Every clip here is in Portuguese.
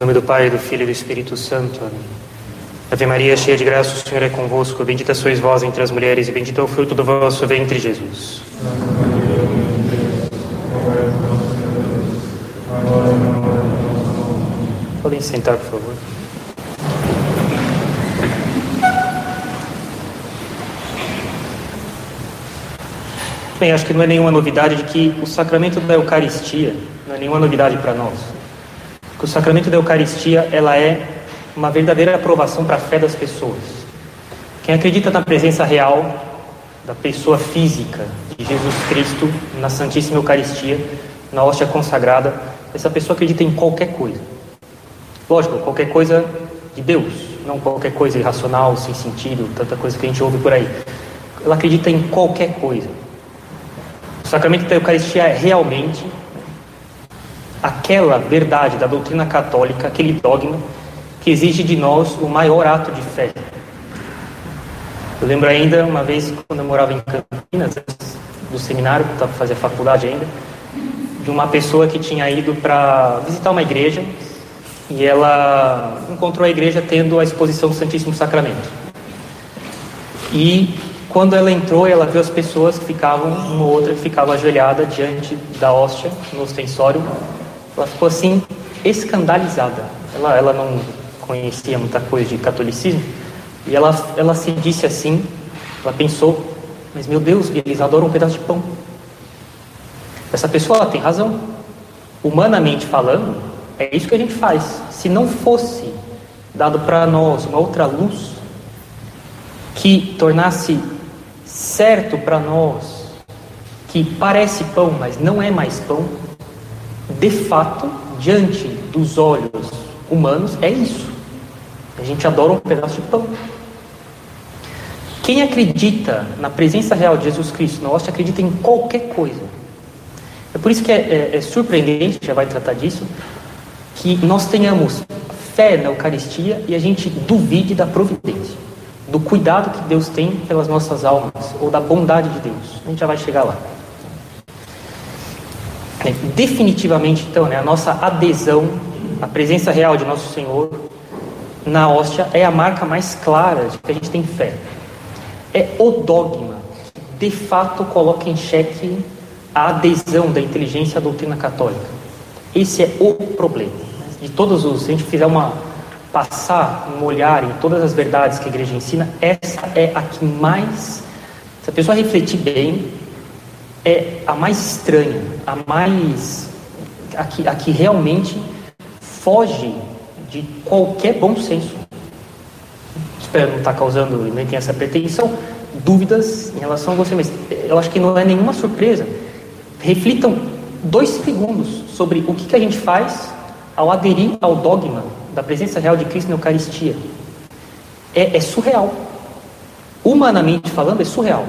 nome do Pai, do Filho e do Espírito Santo. Amém. Ave Maria, cheia de graça, o Senhor é convosco. Bendita sois vós entre as mulheres, e bendito é o fruto do vosso ventre, Jesus. Podem sentar, por favor. Bem, acho que não é nenhuma novidade de que o sacramento da Eucaristia não é nenhuma novidade para nós. Que o sacramento da Eucaristia ela é uma verdadeira aprovação para a fé das pessoas. Quem acredita na presença real da pessoa física de Jesus Cristo na Santíssima Eucaristia, na hóstia consagrada, essa pessoa acredita em qualquer coisa. Lógico, qualquer coisa de Deus, não qualquer coisa irracional, sem sentido, tanta coisa que a gente ouve por aí. Ela acredita em qualquer coisa. O sacramento da Eucaristia é realmente aquela verdade da doutrina católica, aquele dogma que exige de nós o maior ato de fé. Eu lembro ainda, uma vez, quando eu morava em Campinas, do seminário, fazer faculdade ainda, de uma pessoa que tinha ido para visitar uma igreja e ela encontrou a igreja tendo a exposição do Santíssimo Sacramento. E quando ela entrou, ela viu as pessoas que ficavam, uma ou outra que ficava ajoelhada diante da hóstia, no ostensório. Ela ficou assim, escandalizada. Ela, ela não conhecia muita coisa de catolicismo. E ela, ela se disse assim, ela pensou, mas meu Deus, eles adoram um pedaço de pão. Essa pessoa tem razão. Humanamente falando, é isso que a gente faz. Se não fosse dado para nós uma outra luz que tornasse certo para nós que parece pão, mas não é mais pão, de fato, diante dos olhos humanos, é isso. A gente adora um pedaço de pão. Quem acredita na presença real de Jesus Cristo na hóstia acredita em qualquer coisa. É por isso que é, é, é surpreendente, já vai tratar disso, que nós tenhamos fé na Eucaristia e a gente duvide da providência do cuidado que Deus tem pelas nossas almas, ou da bondade de Deus. A gente já vai chegar lá. É, definitivamente, então, né, a nossa adesão à presença real de Nosso Senhor na hóstia é a marca mais clara de que a gente tem fé. É o dogma que, de fato, coloca em xeque a adesão da inteligência à doutrina católica. Esse é o problema. De todos os, se a gente fizer uma passar um olhar em todas as verdades que a igreja ensina, essa é a que mais, se a pessoa refletir bem, é a mais estranha, a mais, a que, a que realmente foge de qualquer bom senso. Espero não estar causando, nem ter essa pretensão, dúvidas em relação a você, mas eu acho que não é nenhuma surpresa. Reflitam dois segundos sobre o que, que a gente faz ao aderir ao dogma da presença real de Cristo na Eucaristia. É, é surreal. Humanamente falando, é surreal.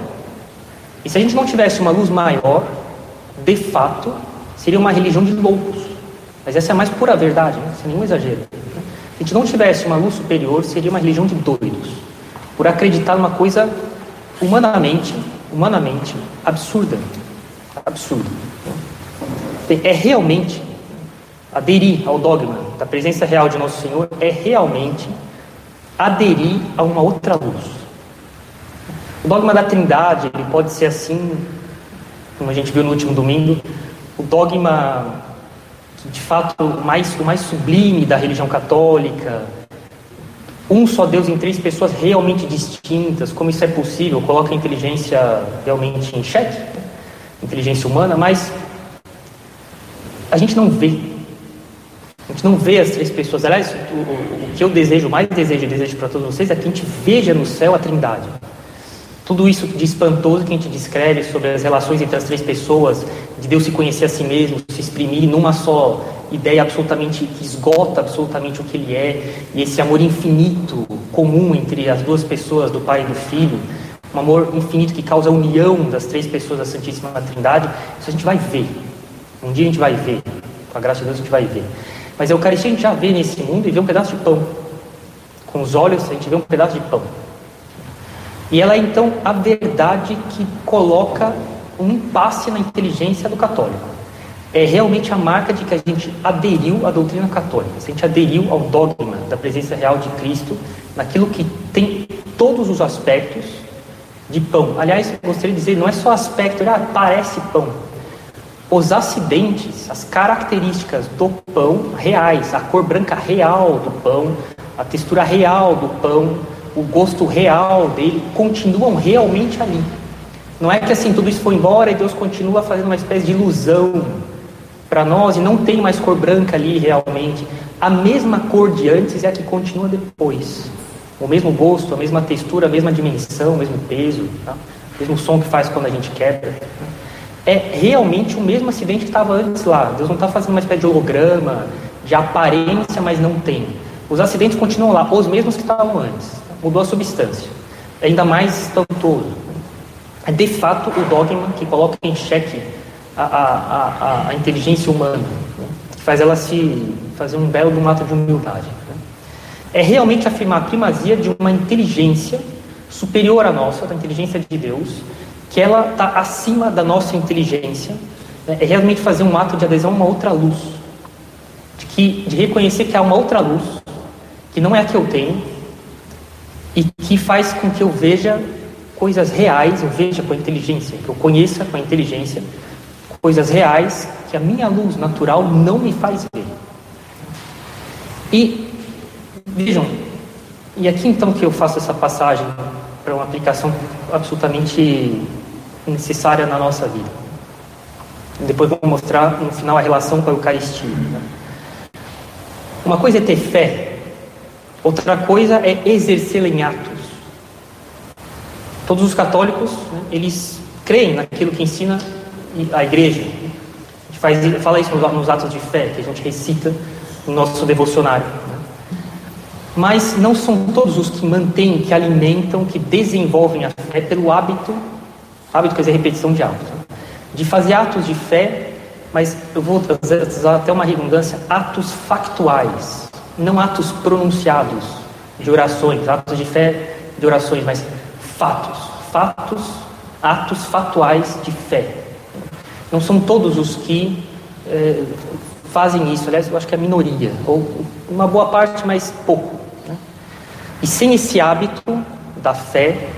E se a gente não tivesse uma luz maior, de fato, seria uma religião de loucos. Mas essa é a mais pura verdade, né? sem nenhum exagero. Se a gente não tivesse uma luz superior, seria uma religião de doidos. Por acreditar numa coisa humanamente, humanamente absurda. Absurda. É realmente Aderir ao dogma da presença real de Nosso Senhor é realmente aderir a uma outra luz. O dogma da Trindade ele pode ser assim, como a gente viu no último domingo, o dogma que de fato mais, o mais sublime da religião católica, um só Deus em três pessoas realmente distintas, como isso é possível, coloca a inteligência realmente em xeque, inteligência humana, mas a gente não vê a gente não vê as três pessoas. Aliás, o, o, o que eu desejo, mais desejo e desejo para todos vocês é que a gente veja no céu a Trindade. Tudo isso de espantoso que a gente descreve sobre as relações entre as três pessoas, de Deus se conhecer a si mesmo, se exprimir numa só ideia absolutamente que esgota absolutamente o que Ele é, e esse amor infinito comum entre as duas pessoas, do Pai e do Filho, um amor infinito que causa a união das três pessoas da Santíssima Trindade, isso a gente vai ver. Um dia a gente vai ver, com a graça de Deus a gente vai ver. Mas a Eucaristia a gente já vê nesse mundo e vê um pedaço de pão. Com os olhos a gente vê um pedaço de pão. E ela é então a verdade que coloca um impasse na inteligência do católico. é realmente a marca de que a gente aderiu à doutrina católica, a gente aderiu ao dogma da presença real de Cristo, naquilo que tem todos os aspectos de pão. Aliás, gostaria de dizer, não é só aspecto, ah, parece pão. Os acidentes, as características do pão reais, a cor branca real do pão, a textura real do pão, o gosto real dele, continuam realmente ali. Não é que assim tudo isso foi embora e Deus continua fazendo uma espécie de ilusão para nós e não tem mais cor branca ali realmente. A mesma cor de antes é a que continua depois. O mesmo gosto, a mesma textura, a mesma dimensão, o mesmo peso, tá? o mesmo som que faz quando a gente quebra. É realmente o mesmo acidente que estava antes lá. Deus não está fazendo uma espécie de holograma, de aparência, mas não tem. Os acidentes continuam lá, os mesmos que estavam antes. Mudou a substância. Ainda mais espantoso. É de fato o dogma que coloca em xeque a, a, a, a inteligência humana, né? que faz ela se fazer um belo ato de humildade. Né? É realmente afirmar a primazia de uma inteligência superior à nossa, da inteligência de Deus, que ela está acima da nossa inteligência. Né? É realmente fazer um ato de adesão a uma outra luz, de, que, de reconhecer que há uma outra luz, que não é a que eu tenho, e que faz com que eu veja coisas reais, eu veja com a inteligência, que eu conheça com a inteligência coisas reais que a minha luz natural não me faz ver. E vejam, e aqui então que eu faço essa passagem para uma aplicação absolutamente necessária na nossa vida. Depois vou mostrar no final a relação com a Eucaristia. Né? Uma coisa é ter fé, outra coisa é exercê-la em atos. Todos os católicos, né, eles creem naquilo que ensina a igreja. A gente faz, fala isso nos atos de fé que a gente recita no nosso devocionário. Mas não são todos os que mantêm, que alimentam, que desenvolvem a fé pelo hábito, hábito quer dizer repetição de hábitos, né? de fazer atos de fé, mas eu vou usar até uma redundância, atos factuais, não atos pronunciados de orações, atos de fé de orações, mas fatos, fatos, atos fatuais de fé. Não são todos os que é, fazem isso, aliás, eu acho que é a minoria, ou uma boa parte, mas pouco. Né? E sem esse hábito da fé,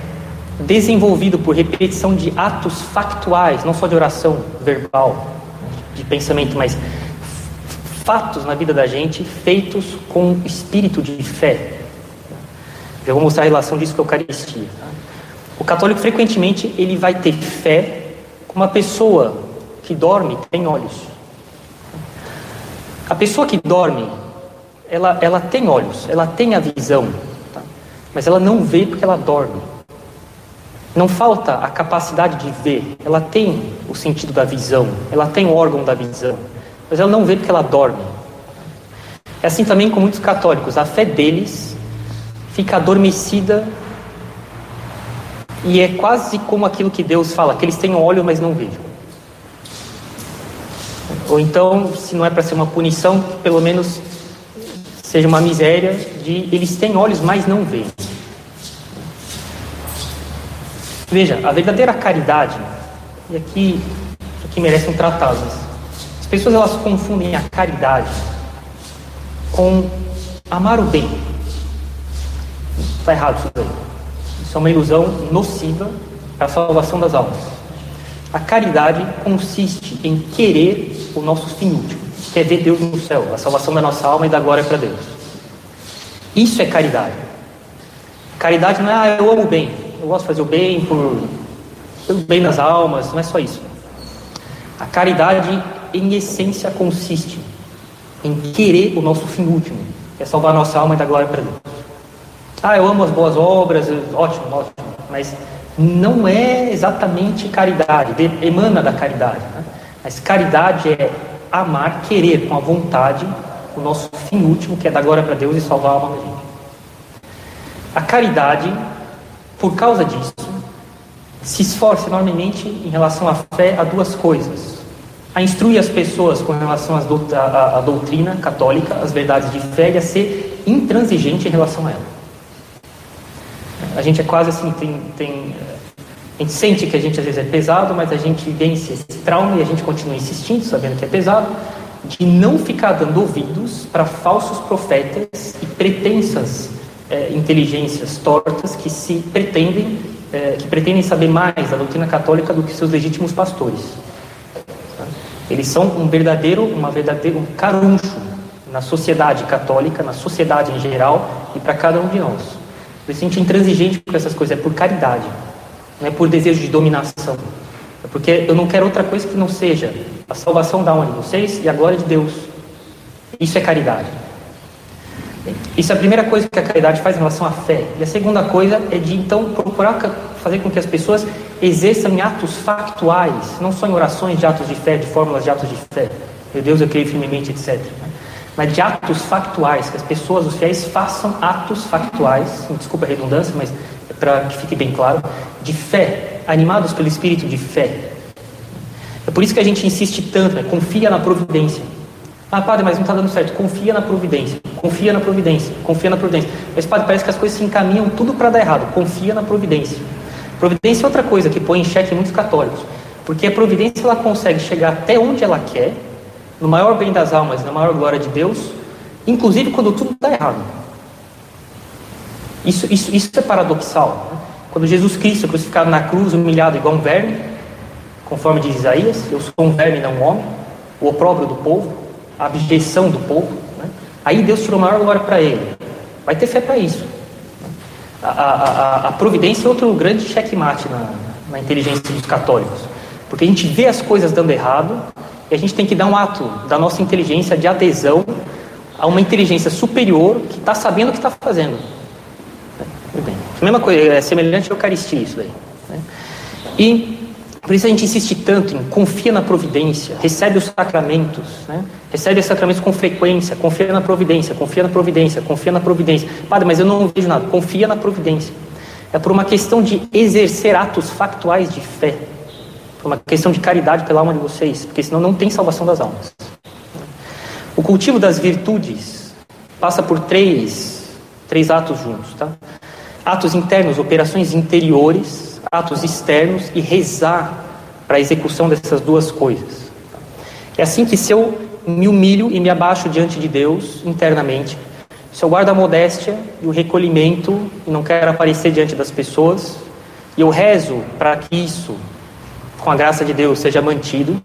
desenvolvido por repetição de atos factuais, não só de oração verbal, de pensamento, mas fatos na vida da gente feitos com espírito de fé. Eu vou mostrar a relação disso com a Eucaristia. Tá? O católico frequentemente ele vai ter fé com uma pessoa que dorme tem olhos. A pessoa que dorme, ela, ela tem olhos, ela tem a visão, tá? mas ela não vê porque ela dorme. Não falta a capacidade de ver, ela tem o sentido da visão, ela tem o órgão da visão, mas ela não vê porque ela dorme. É assim também com muitos católicos, a fé deles fica adormecida e é quase como aquilo que Deus fala, que eles têm olho, mas não vejam. Ou então, se não é para ser uma punição, pelo menos seja uma miséria de eles têm olhos, mas não veem. Veja, a verdadeira caridade, e aqui aqui merece um tratado. Pessoas elas confundem a caridade com amar o bem. Está errado isso daí. Isso é uma ilusão nociva para a salvação das almas. A caridade consiste em querer o nosso fim último, que é ver Deus no céu, a salvação da nossa alma e da glória para Deus. Isso é caridade. Caridade não é, ah, eu amo o bem, eu gosto de fazer o bem por, pelo bem das almas, não é só isso. A caridade, em essência, consiste em querer o nosso fim último, que é salvar nossa alma e dar glória para Deus. Ah, eu amo as boas obras, ótimo, ótimo, mas não é exatamente caridade, emana da caridade. Né? Mas caridade é amar, querer com a vontade o nosso fim último, que é dar glória para Deus e salvar a alma da gente. A caridade, por causa disso, se esforça enormemente em relação à fé a duas coisas. A instruir as pessoas com relação à doutrina católica, as verdades de fé, e a ser intransigente em relação a ela. A gente é quase assim, tem, tem A gente sente que a gente às vezes é pesado, mas a gente vence esse trauma e a gente continua insistindo, sabendo que é pesado, de não ficar dando ouvidos para falsos profetas e pretensas é, inteligências tortas que se pretendem, é, que pretendem saber mais da doutrina católica do que seus legítimos pastores. Eles são um verdadeiro, uma verdadeiro um caruncho na sociedade católica, na sociedade em geral e para cada um de nós. Gente é intransigente com essas coisas, é por caridade, não é por desejo de dominação. É porque eu não quero outra coisa que não seja a salvação da alma de vocês e a glória de Deus. Isso é caridade. Isso é a primeira coisa que a caridade faz em relação à fé. E a segunda coisa é de então procurar fazer com que as pessoas exerçam em atos factuais, não só em orações de atos de fé, de fórmulas de atos de fé. Meu Deus, eu creio firmemente, etc. Mas de atos factuais, que as pessoas, os fiéis, façam atos factuais, desculpa a redundância, mas é para que fique bem claro, de fé, animados pelo espírito de fé. É por isso que a gente insiste tanto, né? confia na providência. Ah, padre, mas não está dando certo. Confia na providência. Confia na providência. Confia na providência. Mas, padre, parece que as coisas se encaminham tudo para dar errado. Confia na providência. Providência é outra coisa que põe em xeque muitos católicos. Porque a providência ela consegue chegar até onde ela quer, no maior bem das almas, na maior glória de Deus, inclusive quando tudo está errado. Isso, isso, isso é paradoxal. Né? Quando Jesus Cristo é crucificado na cruz, humilhado igual um verme, conforme diz Isaías, eu sou um verme, não um homem, o opróbrio do povo, a abjeição do povo. Né? Aí Deus tirou maior glória para ele. Vai ter fé para isso. A, a, a, providência é outro grande checkmate na, na inteligência dos católicos. Porque a gente vê as coisas dando errado e a gente tem que dar um ato da nossa inteligência de adesão a uma inteligência superior que está sabendo o que está fazendo. Muito bem. A mesma coisa, é semelhante à Eucaristia isso daí. Né? E por isso a gente insiste tanto em confia na providência, recebe os sacramentos, né? recebe os sacramentos com frequência, confia na providência, confia na providência, confia na providência. Padre, mas eu não vejo nada, confia na providência. É por uma questão de exercer atos factuais de fé, por uma questão de caridade pela alma de vocês, porque senão não tem salvação das almas. O cultivo das virtudes passa por três, três atos juntos, tá? Atos internos, operações interiores, atos externos e rezar para a execução dessas duas coisas. É assim que se eu me humilho e me abaixo diante de Deus internamente, se eu guardo a modéstia e o recolhimento e não quero aparecer diante das pessoas, e eu rezo para que isso, com a graça de Deus, seja mantido,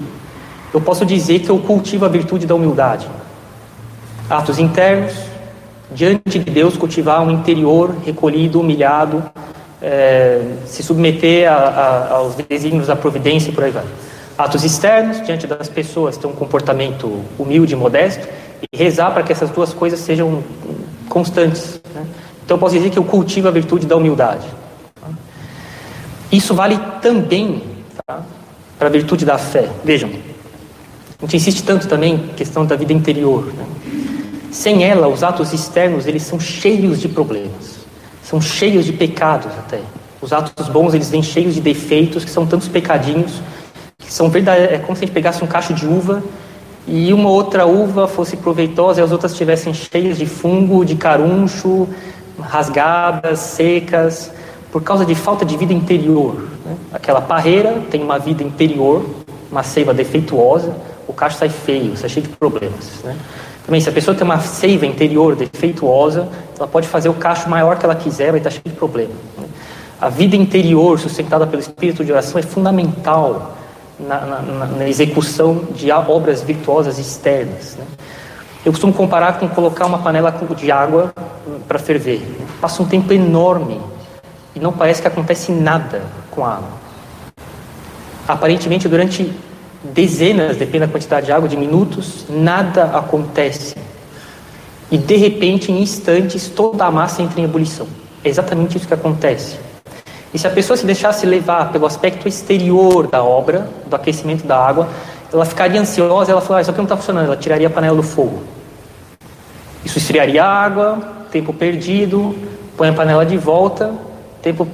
eu posso dizer que eu cultivo a virtude da humildade. Atos internos, diante de Deus, cultivar um interior recolhido, humilhado, é, se submeter a, a, aos desígnios da providência e por aí vai. Atos externos, diante das pessoas, ter um comportamento humilde e modesto, e rezar para que essas duas coisas sejam constantes. Né? Então, eu posso dizer que eu cultivo a virtude da humildade. Isso vale também tá, para a virtude da fé. Vejam, a gente insiste tanto também na questão da vida interior. Né? Sem ela, os atos externos eles são cheios de problemas são cheios de pecados até. Os atos bons, eles vêm cheios de defeitos, que são tantos pecadinhos, que são verdadeiros. É como se a gente pegasse um cacho de uva e uma outra uva fosse proveitosa e as outras estivessem cheias de fungo, de caruncho, rasgadas, secas, por causa de falta de vida interior. Né? Aquela parreira tem uma vida interior, uma seiva defeituosa, o cacho sai feio, sai cheio de problemas. Né? Também, se a pessoa tem uma seiva interior defeituosa, ela pode fazer o cacho maior que ela quiser, vai estar cheio de problema. Né? A vida interior, sustentada pelo espírito de oração, é fundamental na, na, na execução de obras virtuosas externas. Né? Eu costumo comparar com colocar uma panela de água para ferver. Passa um tempo enorme e não parece que acontece nada com a água. Aparentemente, durante dezenas, depende da quantidade de água, de minutos, nada acontece. E de repente, em instantes, toda a massa entra em ebulição. É exatamente isso que acontece. E se a pessoa se deixasse levar pelo aspecto exterior da obra, do aquecimento da água, ela ficaria ansiosa, ela falaria, ah, isso aqui não está funcionando, ela tiraria a panela do fogo. Isso esfriaria a água, tempo perdido, põe a panela de volta, tempo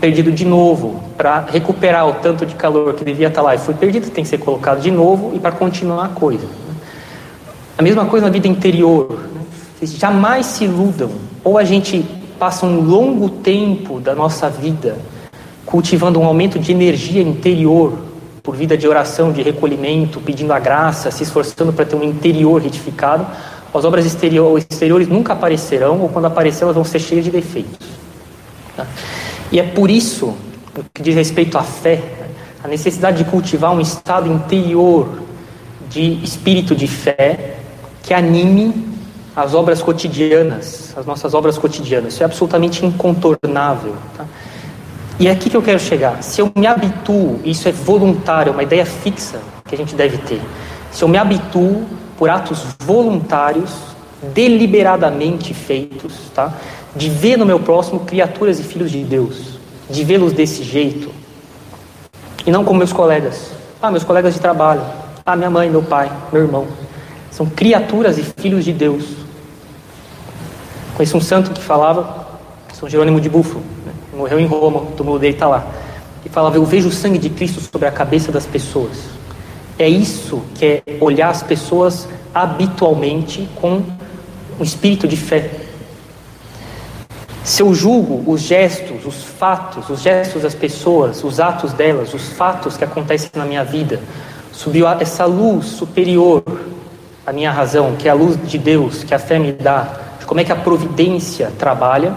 perdido de novo, para recuperar o tanto de calor que devia estar tá lá e foi perdido, tem que ser colocado de novo e para continuar a coisa. A mesma coisa na vida interior. Vocês jamais se iludam. Ou a gente passa um longo tempo da nossa vida cultivando um aumento de energia interior por vida de oração, de recolhimento, pedindo a graça, se esforçando para ter um interior retificado, as obras exterior, exteriores nunca aparecerão, ou quando aparecer, elas vão ser cheias de defeitos. Tá? E é por isso, no que diz respeito à fé, a necessidade de cultivar um estado interior de espírito de fé que anime as obras cotidianas, as nossas obras cotidianas. Isso é absolutamente incontornável. Tá? E é aqui que eu quero chegar. Se eu me habituo, isso é voluntário, é uma ideia fixa que a gente deve ter. Se eu me habituo por atos voluntários, deliberadamente feitos, tá? De ver no meu próximo criaturas e filhos de Deus, de vê-los desse jeito, e não como meus colegas. Ah, meus colegas de trabalho. Ah, minha mãe, meu pai, meu irmão. São criaturas e filhos de Deus. Conheço um santo que falava, São Jerônimo de Bufo, né? morreu em Roma, o túmulo dele está lá. E falava: Eu vejo o sangue de Cristo sobre a cabeça das pessoas. É isso que é olhar as pessoas habitualmente com um espírito de fé. Se eu julgo os gestos, os fatos, os gestos das pessoas, os atos delas, os fatos que acontecem na minha vida, subiu essa luz superior à minha razão, que é a luz de Deus, que a fé me dá, de como é que a providência trabalha.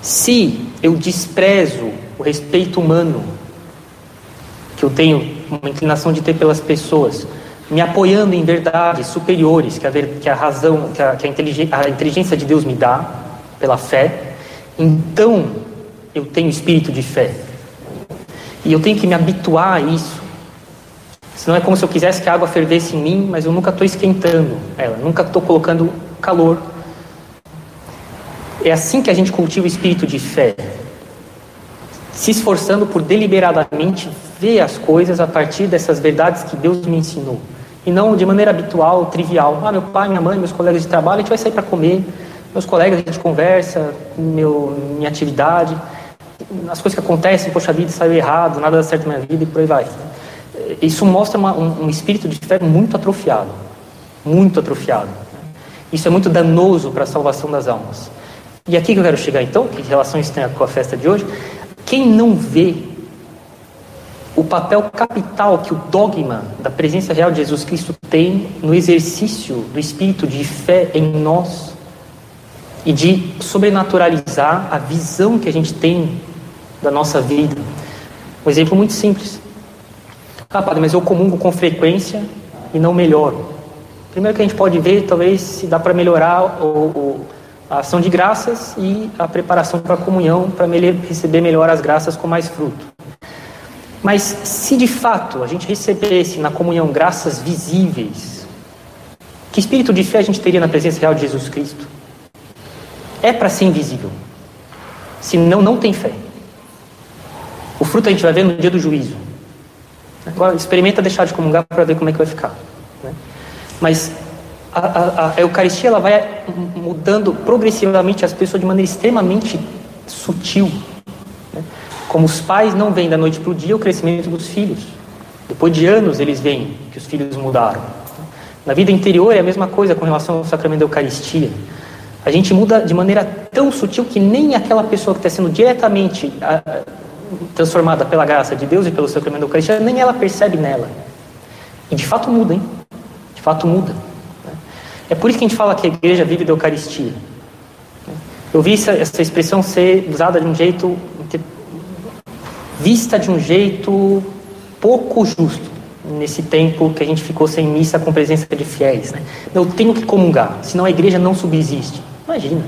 Se eu desprezo o respeito humano que eu tenho uma inclinação de ter pelas pessoas, me apoiando em verdades superiores que a, que a razão, que, a, que a, inteligência, a inteligência de Deus me dá pela fé, então eu tenho espírito de fé. E eu tenho que me habituar a isso. Senão é como se eu quisesse que a água fervesse em mim, mas eu nunca estou esquentando ela, nunca estou colocando calor. É assim que a gente cultiva o espírito de fé se esforçando por deliberadamente ver as coisas a partir dessas verdades que Deus me ensinou. E não de maneira habitual, trivial. Ah, meu pai, minha mãe, meus colegas de trabalho, a gente vai sair para comer. Meus colegas, a gente conversa, meu, minha atividade. As coisas que acontecem, poxa vida, saiu errado, nada dá certo na minha vida e por aí vai. Isso mostra uma, um, um espírito de fé muito atrofiado. Muito atrofiado. Isso é muito danoso para a salvação das almas. E aqui que eu quero chegar então, que relação isso tem com a festa de hoje, quem não vê o papel capital que o dogma da presença real de Jesus Cristo tem no exercício do espírito de fé em nós e de sobrenaturalizar a visão que a gente tem da nossa vida. Um exemplo muito simples. Ah, padre, mas eu comungo com frequência e não melhoro. Primeiro que a gente pode ver, talvez, se dá para melhorar o, o a ação de graças e a preparação para a comunhão, para receber melhor as graças com mais fruto. Mas se de fato a gente recebesse na comunhão graças visíveis, que espírito de fé a gente teria na presença real de Jesus Cristo? É para ser invisível. Senão, não tem fé. O fruto a gente vai ver no dia do juízo. Agora, experimenta deixar de comungar para ver como é que vai ficar. Né? Mas a, a, a, Eucaristia ela vai mudando progressivamente as pessoas de maneira extremamente sutil. Né? Como os pais não veem da noite para o dia o crescimento dos filhos. Depois de anos eles veem que os filhos mudaram. Na vida interior é a mesma coisa com relação ao sacramento da Eucaristia. A gente muda de maneira tão sutil que nem aquela pessoa que está sendo diretamente transformada pela graça de Deus e pelo sacramento da Eucaristia, nem ela percebe nela. E de fato muda, hein? De fato muda. É por isso que a gente fala que a igreja vive da Eucaristia. Eu vi essa, essa expressão ser usada de um jeito, vista de um jeito pouco justo nesse tempo que a gente ficou sem missa com presença de fiéis. Né? Eu tenho que comungar, senão a igreja não subsiste. Imagina.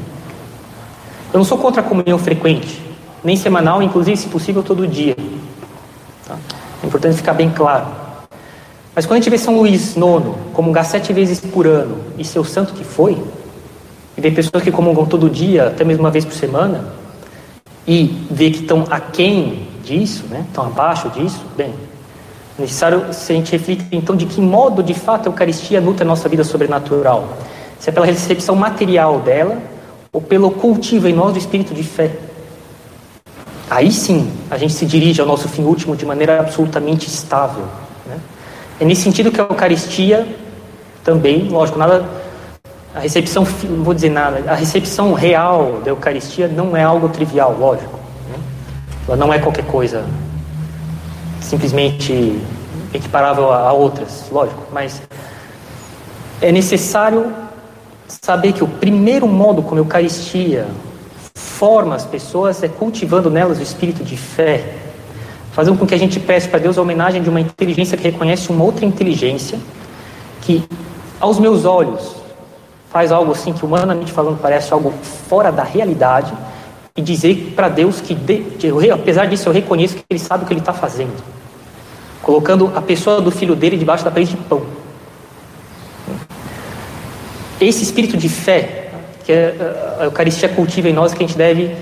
Eu não sou contra a comunhão frequente, nem semanal, inclusive, se possível, todo dia. Tá? É importante ficar bem claro. Mas quando a gente vê São Luís IX comungar sete vezes por ano e seu santo que foi, e vê pessoas que comungam todo dia, até mesmo uma vez por semana, e vê que estão aquém disso, né? estão abaixo disso, bem, é necessário se a gente refletir então de que modo de fato a Eucaristia nutre a nossa vida sobrenatural. Se é pela recepção material dela ou pelo cultivo em nós do espírito de fé. Aí sim a gente se dirige ao nosso fim último de maneira absolutamente estável. Né? É nesse sentido que a Eucaristia também, lógico, nada. A recepção, não vou dizer nada, a recepção real da Eucaristia não é algo trivial, lógico. Né? Ela não é qualquer coisa simplesmente equiparável a outras, lógico, mas é necessário saber que o primeiro modo como a Eucaristia forma as pessoas é cultivando nelas o espírito de fé, fazendo com que a gente preste para Deus a homenagem de uma inteligência que reconhece uma outra inteligência, que aos meus olhos faz algo assim que humanamente falando parece algo fora da realidade, e dizer para Deus que, de, apesar disso, eu reconheço que Ele sabe o que Ele está fazendo, colocando a pessoa do filho dele debaixo da parede de pão. Esse espírito de fé que a Eucaristia cultiva em nós, que a gente deve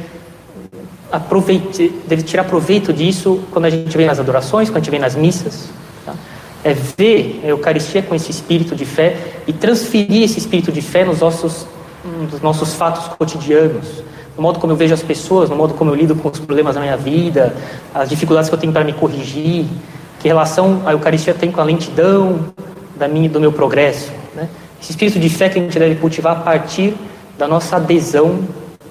deve tirar proveito disso quando a gente vem nas adorações, quando a gente vem nas missas. Tá? É ver a Eucaristia com esse espírito de fé e transferir esse espírito de fé nos nossos, nos nossos fatos cotidianos, no modo como eu vejo as pessoas, no modo como eu lido com os problemas da minha vida, as dificuldades que eu tenho para me corrigir, que relação a Eucaristia tem com a lentidão da minha, do meu progresso. Né? Esse espírito de fé que a gente deve cultivar a partir da nossa adesão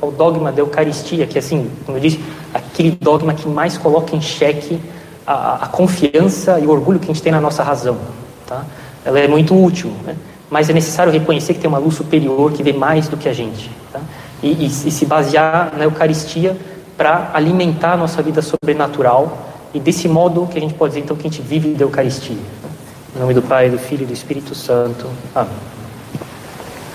ao dogma da Eucaristia, que assim, como eu disse, aquele dogma que mais coloca em xeque a, a confiança e o orgulho que a gente tem na nossa razão. Tá? Ela é muito útil, né? mas é necessário reconhecer que tem uma luz superior que vê mais do que a gente. Tá? e, e, e se basear na Eucaristia para alimentar a nossa vida sobrenatural e desse modo que a gente pode dizer então que a gente vive da Eucaristia. Em nome do Pai, do Filho e do Espírito Santo. Amém.